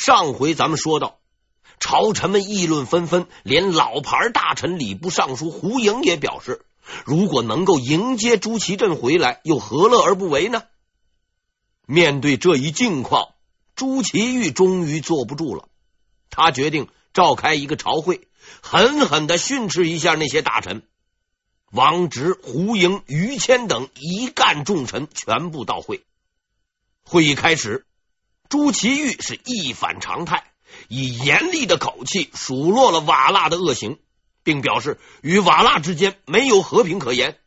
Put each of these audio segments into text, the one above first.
上回咱们说到，朝臣们议论纷纷，连老牌大臣礼部尚书胡盈也表示，如果能够迎接朱祁镇回来，又何乐而不为呢？面对这一境况，朱祁钰终于坐不住了，他决定召开一个朝会，狠狠的训斥一下那些大臣。王直、胡盈、于谦等一干重臣全部到会。会议开始，朱祁钰是一反常态，以严厉的口气数落了瓦剌的恶行，并表示与瓦剌之间没有和平可言。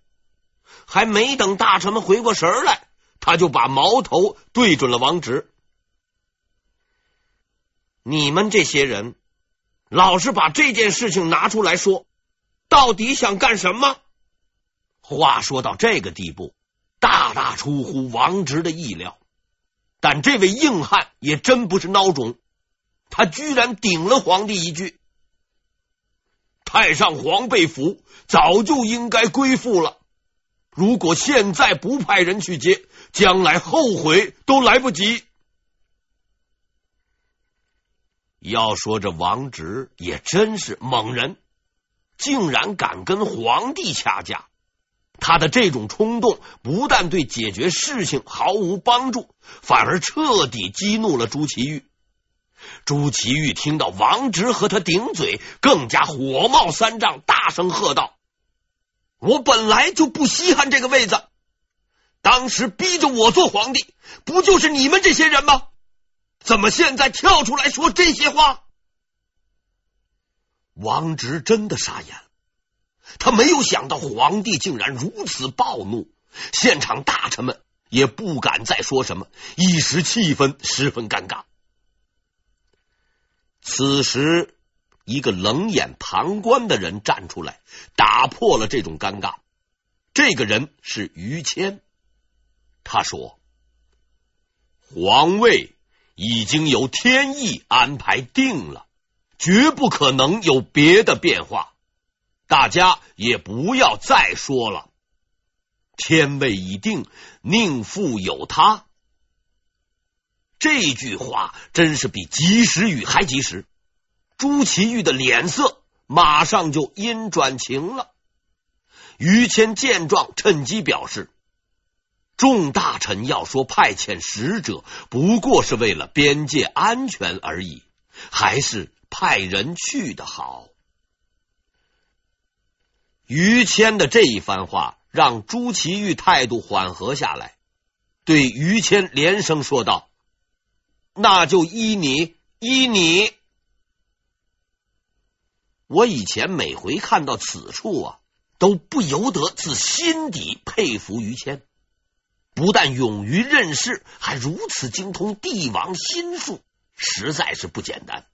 还没等大臣们回过神来，他就把矛头对准了王直：“你们这些人，老是把这件事情拿出来说，到底想干什么？”话说到这个地步，大大出乎王直的意料。但这位硬汉也真不是孬种，他居然顶了皇帝一句：“太上皇被俘，早就应该归附了。如果现在不派人去接，将来后悔都来不及。”要说这王直也真是猛人，竟然敢跟皇帝掐架。他的这种冲动不但对解决事情毫无帮助，反而彻底激怒了朱祁钰。朱祁钰听到王直和他顶嘴，更加火冒三丈，大声喝道：“我本来就不稀罕这个位子，当时逼着我做皇帝，不就是你们这些人吗？怎么现在跳出来说这些话？”王直真的傻眼了。他没有想到皇帝竟然如此暴怒，现场大臣们也不敢再说什么，一时气氛十分尴尬。此时，一个冷眼旁观的人站出来，打破了这种尴尬。这个人是于谦，他说：“皇位已经由天意安排定了，绝不可能有别的变化。”大家也不要再说了，天位已定，宁复有他。这句话真是比及时雨还及时。朱祁钰的脸色马上就阴转晴了。于谦见状，趁机表示：众大臣要说派遣使者，不过是为了边界安全而已，还是派人去的好。于谦的这一番话让朱祁钰态度缓和下来，对于谦连声说道：“那就依你，依你。”我以前每回看到此处啊，都不由得自心底佩服于谦，不但勇于任事，还如此精通帝王心术，实在是不简单。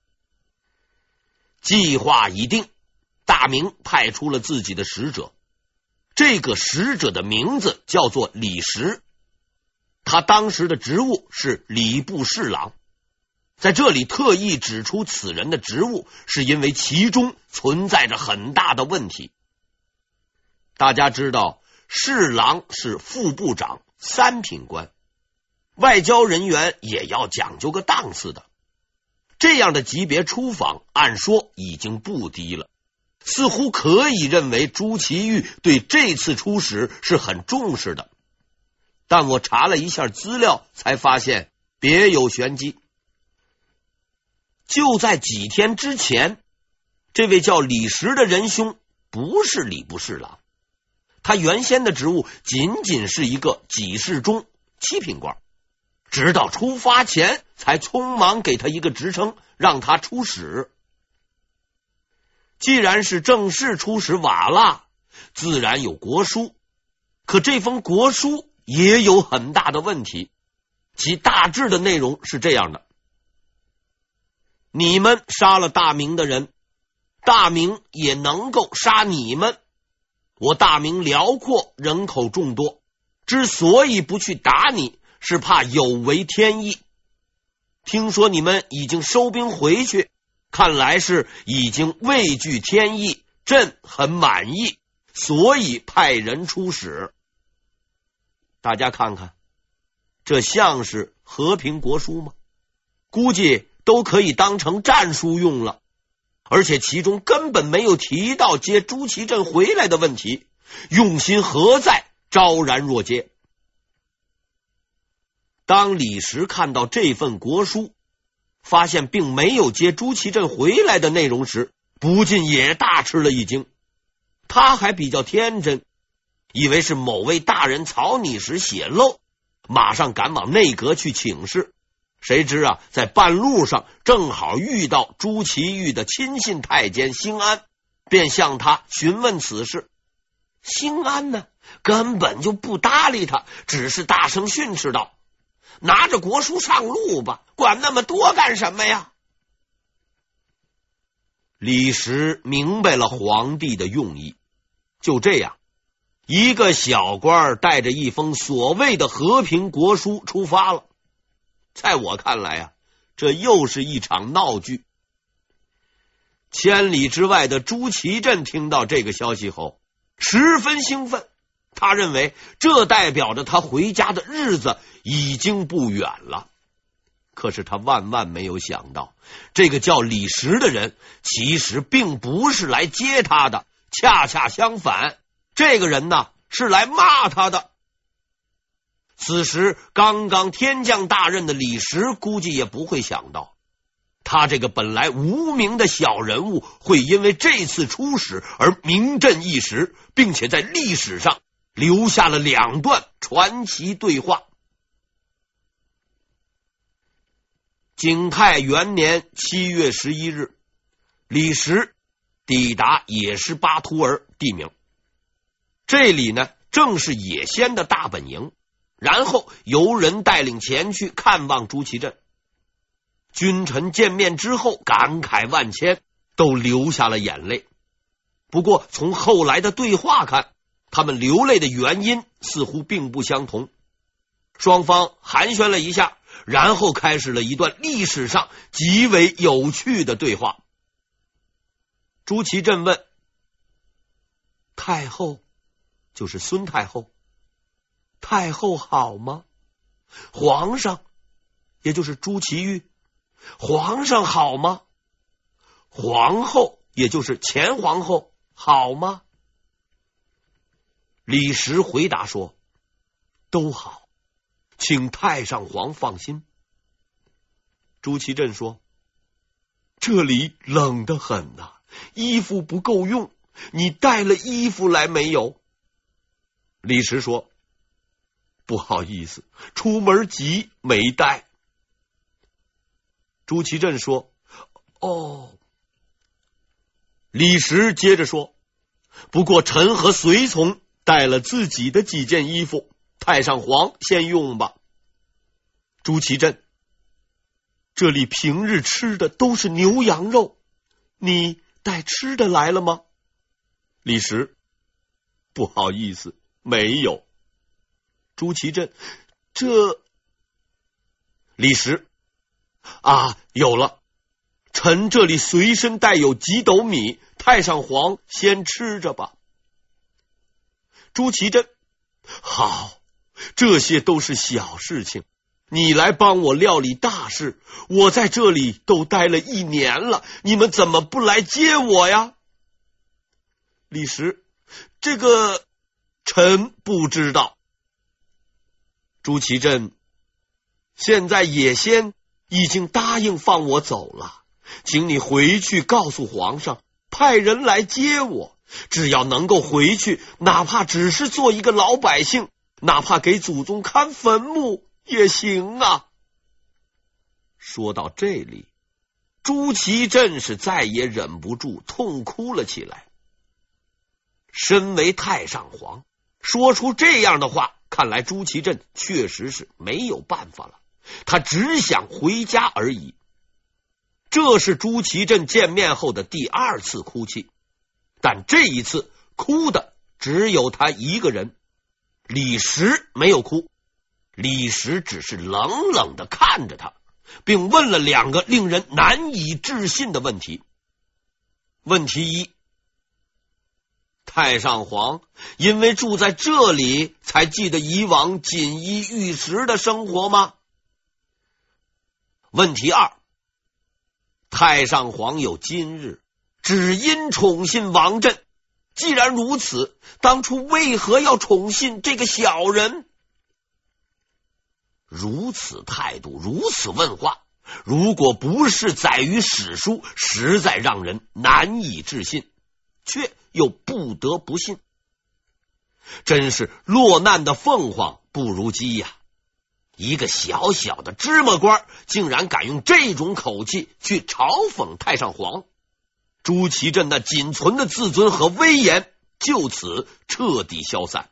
计划已定。大明派出了自己的使者，这个使者的名字叫做李石，他当时的职务是礼部侍郎。在这里特意指出此人的职务，是因为其中存在着很大的问题。大家知道，侍郎是副部长三品官，外交人员也要讲究个档次的。这样的级别出访，按说已经不低了。似乎可以认为朱祁钰对这次出使是很重视的，但我查了一下资料，才发现别有玄机。就在几天之前，这位叫李石的仁兄不是礼部侍郎，他原先的职务仅仅是一个给事中七品官，直到出发前才匆忙给他一个职称，让他出使。既然是正式出使瓦剌，自然有国书。可这封国书也有很大的问题，其大致的内容是这样的：你们杀了大明的人，大明也能够杀你们。我大明辽阔，人口众多，之所以不去打你，是怕有违天意。听说你们已经收兵回去。看来是已经畏惧天意，朕很满意，所以派人出使。大家看看，这像是和平国书吗？估计都可以当成战书用了，而且其中根本没有提到接朱祁镇回来的问题，用心何在？昭然若揭。当李时看到这份国书，发现并没有接朱祁镇回来的内容时，不禁也大吃了一惊。他还比较天真，以为是某位大人草拟时写漏，马上赶往内阁去请示。谁知啊，在半路上正好遇到朱祁钰的亲信太监兴安，便向他询问此事。兴安呢，根本就不搭理他，只是大声训斥道：“拿着国书上路吧，管那么多干什么呀？”李时明白了皇帝的用意，就这样，一个小官带着一封所谓的和平国书出发了。在我看来啊，这又是一场闹剧。千里之外的朱祁镇听到这个消息后，十分兴奋。他认为这代表着他回家的日子已经不远了。可是他万万没有想到，这个叫李石的人其实并不是来接他的，恰恰相反，这个人呢是来骂他的。此时，刚刚天降大任的李石估计也不会想到，他这个本来无名的小人物，会因为这次出使而名震一时，并且在历史上留下了两段传奇对话。景泰元年七月十一日，李实抵达也是巴图尔地名，这里呢，正是野仙的大本营。然后由人带领前去看望朱祁镇，君臣见面之后感慨万千，都流下了眼泪。不过从后来的对话看，他们流泪的原因似乎并不相同。双方寒暄了一下，然后开始了一段历史上极为有趣的对话。朱祁镇问：“太后就是孙太后。”太后好吗？皇上，也就是朱祁钰，皇上好吗？皇后，也就是前皇后好吗？李实回答说：“都好，请太上皇放心。”朱祁镇说：“这里冷得很呐，衣服不够用，你带了衣服来没有？”李实说。不好意思，出门急没带。朱祁镇说：“哦。”李实接着说：“不过臣和随从带了自己的几件衣服，太上皇先用吧。”朱祁镇：“这里平日吃的都是牛羊肉，你带吃的来了吗？”李时：“不好意思，没有。”朱祁镇，这李时啊，有了，臣这里随身带有几斗米，太上皇先吃着吧。朱祁镇，好，这些都是小事情，你来帮我料理大事。我在这里都待了一年了，你们怎么不来接我呀？李时，这个臣不知道。朱祁镇，现在也先已经答应放我走了，请你回去告诉皇上，派人来接我。只要能够回去，哪怕只是做一个老百姓，哪怕给祖宗看坟墓也行啊。说到这里，朱祁镇是再也忍不住痛哭了起来。身为太上皇，说出这样的话。看来朱祁镇确实是没有办法了，他只想回家而已。这是朱祁镇见面后的第二次哭泣，但这一次哭的只有他一个人。李石没有哭，李石只是冷冷的看着他，并问了两个令人难以置信的问题。问题一。太上皇因为住在这里，才记得以往锦衣玉食的生活吗？问题二：太上皇有今日，只因宠信王振。既然如此，当初为何要宠信这个小人？如此态度，如此问话，如果不是载于史书，实在让人难以置信，却又不得不信。真是落难的凤凰不如鸡呀！一个小小的芝麻官，竟然敢用这种口气去嘲讽太上皇。朱祁镇那仅存的自尊和威严就此彻底消散。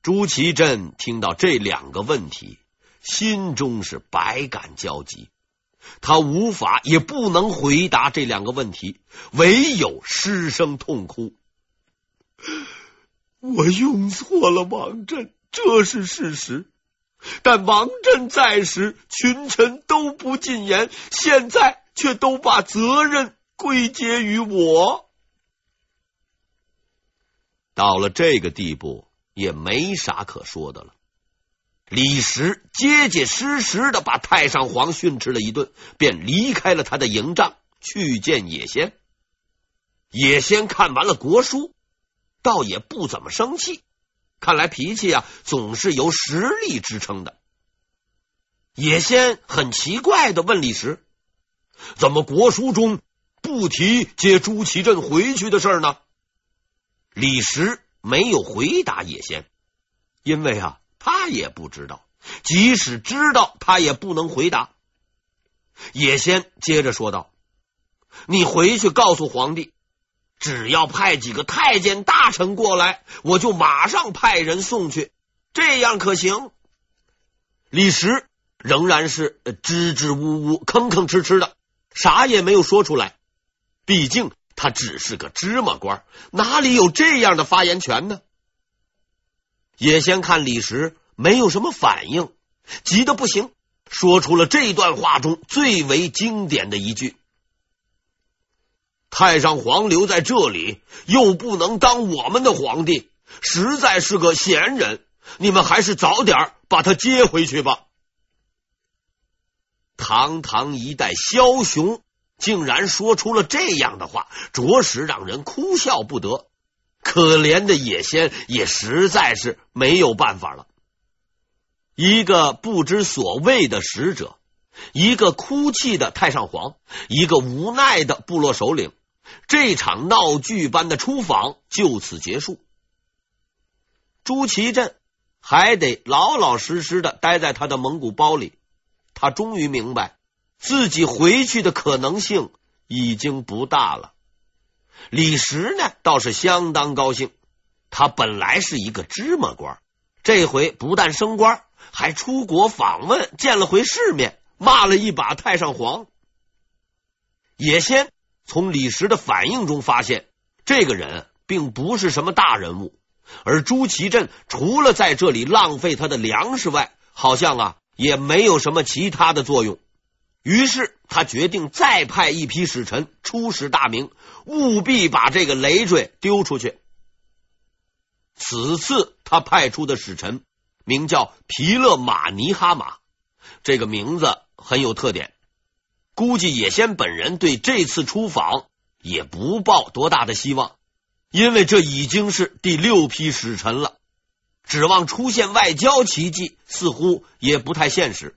朱祁镇听到这两个问题，心中是百感交集。他无法也不能回答这两个问题，唯有失声痛哭。我用错了王振，这是事实。但王振在时，群臣都不进言，现在却都把责任归结于我。到了这个地步。也没啥可说的了。李石结结实实的把太上皇训斥了一顿，便离开了他的营帐，去见野仙。野仙看完了国书，倒也不怎么生气，看来脾气啊总是由实力支撑的。野仙很奇怪的问李石：“怎么国书中不提接朱祁镇回去的事呢？”李时。没有回答野先，因为啊，他也不知道，即使知道，他也不能回答。野先接着说道：“你回去告诉皇帝，只要派几个太监大臣过来，我就马上派人送去，这样可行？”李时仍然是支支吾吾、吭吭哧哧的，啥也没有说出来。毕竟。他只是个芝麻官，哪里有这样的发言权呢？也先看李实没有什么反应，急得不行，说出了这段话中最为经典的一句：“太上皇留在这里，又不能当我们的皇帝，实在是个闲人。你们还是早点把他接回去吧。”堂堂一代枭雄。竟然说出了这样的话，着实让人哭笑不得。可怜的野仙也实在是没有办法了。一个不知所谓的使者，一个哭泣的太上皇，一个无奈的部落首领，这场闹剧般的出访就此结束。朱祁镇还得老老实实的待在他的蒙古包里。他终于明白。自己回去的可能性已经不大了。李实呢，倒是相当高兴。他本来是一个芝麻官，这回不但升官，还出国访问，见了回世面，骂了一把太上皇。野先从李实的反应中发现，这个人并不是什么大人物，而朱祁镇除了在这里浪费他的粮食外，好像啊也没有什么其他的作用。于是他决定再派一批使臣出使大明，务必把这个累赘丢出去。此次他派出的使臣名叫皮勒马尼哈马，这个名字很有特点。估计野先本人对这次出访也不抱多大的希望，因为这已经是第六批使臣了，指望出现外交奇迹似乎也不太现实。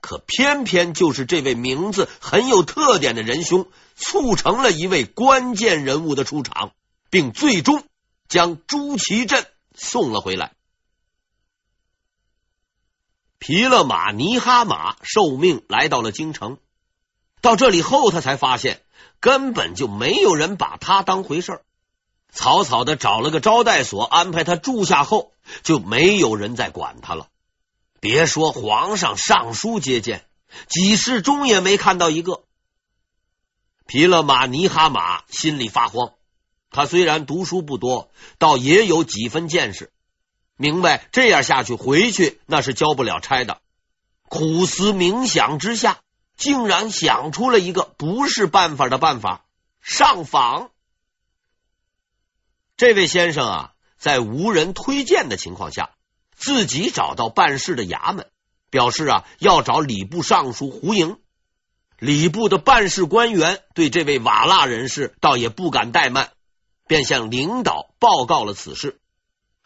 可偏偏就是这位名字很有特点的仁兄，促成了一位关键人物的出场，并最终将朱祁镇送了回来。皮勒马尼哈马受命来到了京城，到这里后，他才发现根本就没有人把他当回事儿。草草的找了个招待所安排他住下后，就没有人再管他了。别说皇上上书接见，几世中也没看到一个。皮勒马尼哈马心里发慌。他虽然读书不多，倒也有几分见识，明白这样下去回去那是交不了差的。苦思冥想之下，竟然想出了一个不是办法的办法——上访。这位先生啊，在无人推荐的情况下。自己找到办事的衙门，表示啊要找礼部尚书胡盈。礼部的办事官员对这位瓦剌人士倒也不敢怠慢，便向领导报告了此事。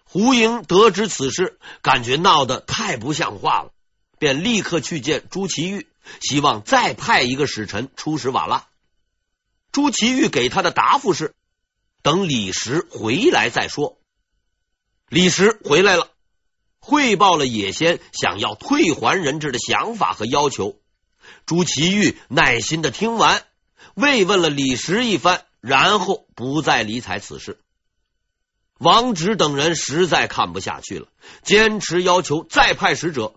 胡英得知此事，感觉闹得太不像话了，便立刻去见朱祁钰，希望再派一个使臣出使瓦剌。朱祁钰给他的答复是：等李石回来再说。李石回来了，汇报了野先想要退还人质的想法和要求。朱祁钰耐心的听完，慰问了李石一番，然后不再理睬此事。王直等人实在看不下去了，坚持要求再派使者。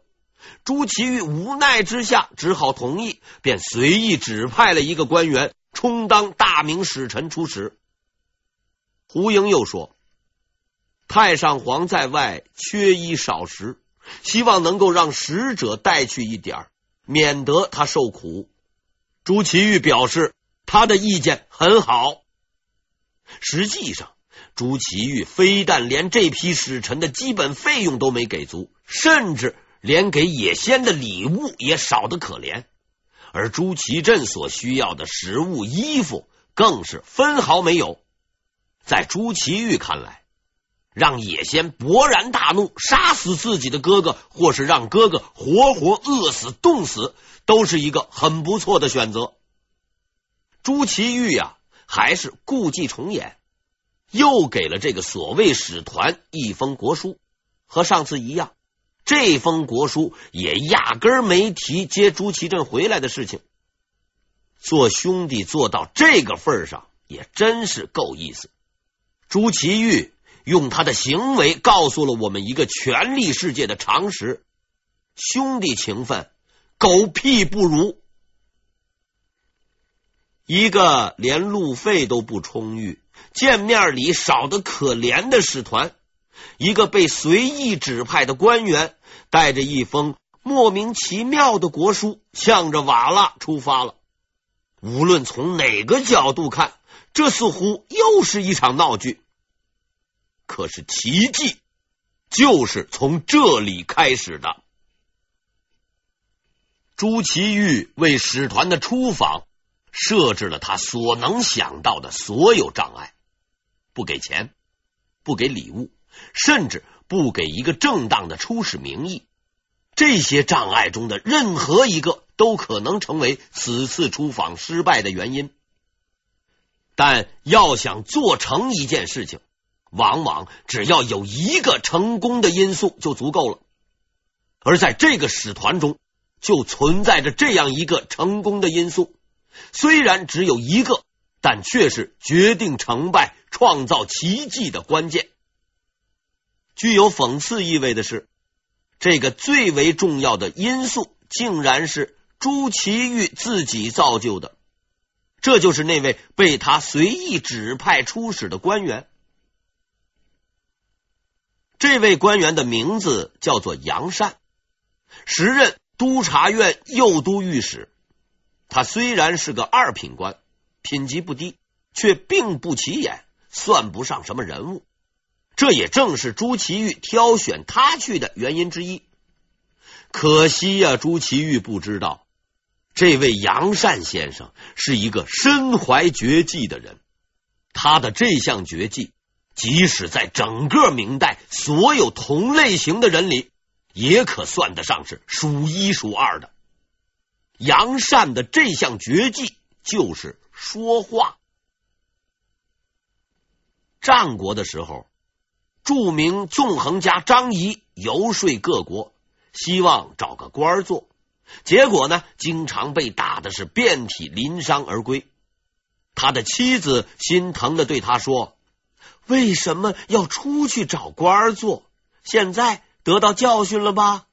朱祁钰无奈之下，只好同意，便随意指派了一个官员充当大明使臣出使。胡英又说：“太上皇在外，缺衣少食，希望能够让使者带去一点。”免得他受苦。朱祁钰表示他的意见很好。实际上，朱祁钰非但连这批使臣的基本费用都没给足，甚至连给野仙的礼物也少得可怜。而朱祁镇所需要的食物、衣服，更是分毫没有。在朱祁钰看来，让野先勃然大怒，杀死自己的哥哥，或是让哥哥活活饿死、冻死，都是一个很不错的选择。朱祁钰呀，还是故伎重演，又给了这个所谓使团一封国书，和上次一样，这封国书也压根儿没提接朱祁镇回来的事情。做兄弟做到这个份上，也真是够意思。朱祁钰。用他的行为告诉了我们一个权力世界的常识：兄弟情分，狗屁不如。一个连路费都不充裕、见面礼少得可怜的使团，一个被随意指派的官员，带着一封莫名其妙的国书，向着瓦剌出发了。无论从哪个角度看，这似乎又是一场闹剧。可是奇迹就是从这里开始的。朱祁钰为使团的出访设置了他所能想到的所有障碍，不给钱，不给礼物，甚至不给一个正当的出使名义。这些障碍中的任何一个都可能成为此次出访失败的原因。但要想做成一件事情，往往只要有一个成功的因素就足够了，而在这个使团中就存在着这样一个成功的因素，虽然只有一个，但却是决定成败、创造奇迹的关键。具有讽刺意味的是，这个最为重要的因素竟然是朱祁钰自己造就的，这就是那位被他随意指派出使的官员。这位官员的名字叫做杨善，时任督察院右都御史。他虽然是个二品官，品级不低，却并不起眼，算不上什么人物。这也正是朱祁钰挑选他去的原因之一。可惜呀、朱祁钰不知道，这位杨善先生是一个身怀绝技的人。他的这项绝技。即使在整个明代所有同类型的人里，也可算得上是数一数二的。杨善的这项绝技就是说话。战国的时候，著名纵横家张仪游说各国，希望找个官做，结果呢，经常被打的是遍体鳞伤而归。他的妻子心疼的对他说。为什么要出去找官做？现在得到教训了吧？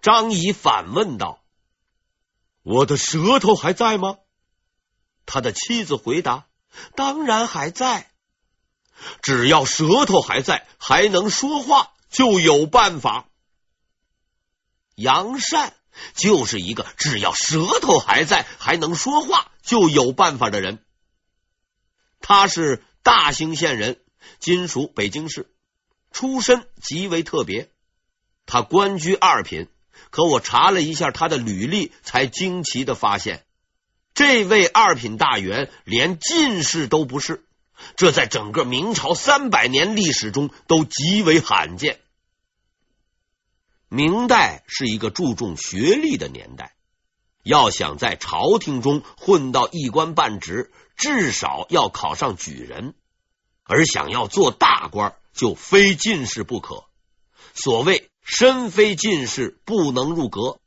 张仪反问道：“我的舌头还在吗？”他的妻子回答：“当然还在。只要舌头还在，还能说话，就有办法。”杨善就是一个只要舌头还在，还能说话，就有办法的人。他是。大兴县人，今属北京市，出身极为特别。他官居二品，可我查了一下他的履历，才惊奇的发现，这位二品大员连进士都不是，这在整个明朝三百年历史中都极为罕见。明代是一个注重学历的年代，要想在朝廷中混到一官半职，至少要考上举人，而想要做大官，就非进士不可。所谓身非进士不能入阁，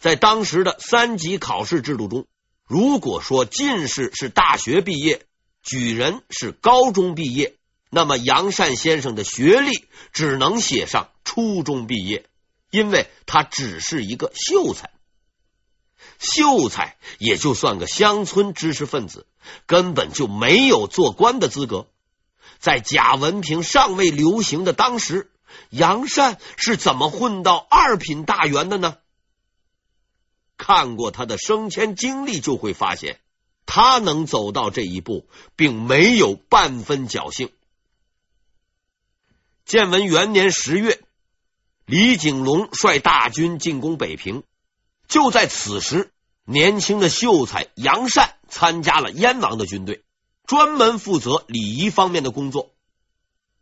在当时的三级考试制度中，如果说进士是大学毕业，举人是高中毕业，那么杨善先生的学历只能写上初中毕业，因为他只是一个秀才。秀才也就算个乡村知识分子，根本就没有做官的资格。在假文凭尚未流行的当时。杨善是怎么混到二品大员的呢？看过他的升迁经历，就会发现他能走到这一步，并没有半分侥幸。建文元年十月，李景隆率大军进攻北平，就在此时，年轻的秀才杨善参加了燕王的军队，专门负责礼仪方面的工作。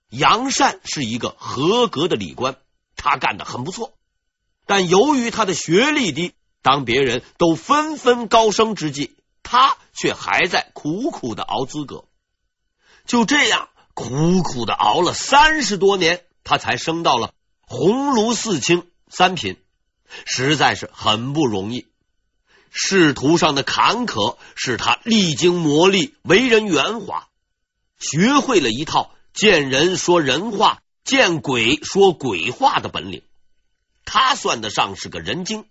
杨善是一个合格的礼官，他干得很不错。但由于他的学历低，当别人都纷纷高升之际，他却还在苦苦的熬资格。就这样，苦苦的熬了三十多年，他才升到了鸿胪四卿三品，实在是很不容易。仕途上的坎坷使他历经磨砺，为人圆滑，学会了一套。见人说人话，见鬼说鬼话的本领，他算得上是个人精。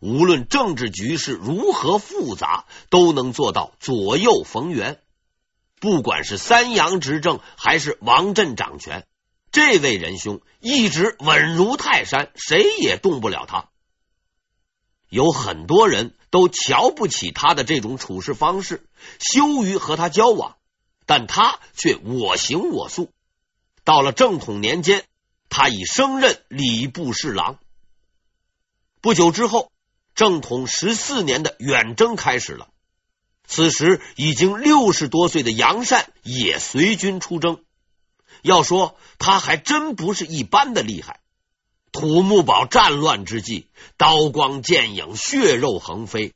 无论政治局势如何复杂，都能做到左右逢源。不管是三杨执政，还是王振掌权，这位仁兄一直稳如泰山，谁也动不了他。有很多人都瞧不起他的这种处事方式，羞于和他交往。但他却我行我素。到了正统年间，他已升任礼部侍郎。不久之后，正统十四年的远征开始了。此时已经六十多岁的杨善也随军出征。要说他还真不是一般的厉害。土木堡战乱之际，刀光剑影，血肉横飞。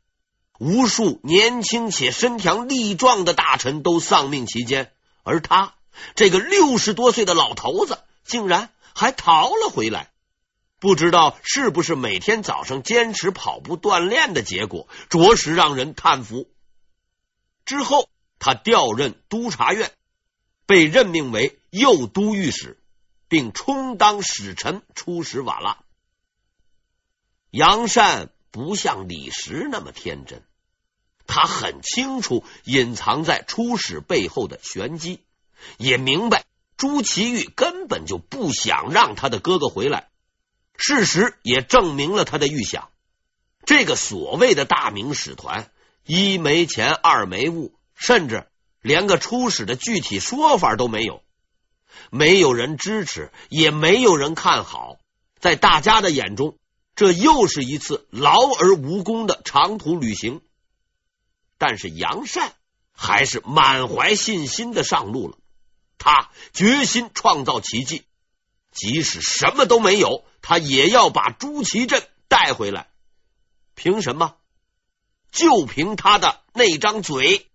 无数年轻且身强力壮的大臣都丧命其间，而他这个六十多岁的老头子竟然还逃了回来。不知道是不是每天早上坚持跑步锻炼的结果，着实让人叹服。之后，他调任督察院，被任命为右都御史，并充当使臣出使瓦剌。杨善不像李时那么天真。他很清楚隐藏在出使背后的玄机，也明白朱祁钰根本就不想让他的哥哥回来。事实也证明了他的预想。这个所谓的大明使团，一没钱，二没物，甚至连个出使的具体说法都没有。没有人支持，也没有人看好。在大家的眼中，这又是一次劳而无功的长途旅行。但是杨善还是满怀信心的上路了，他决心创造奇迹，即使什么都没有，他也要把朱祁镇带回来。凭什么？就凭他的那张嘴。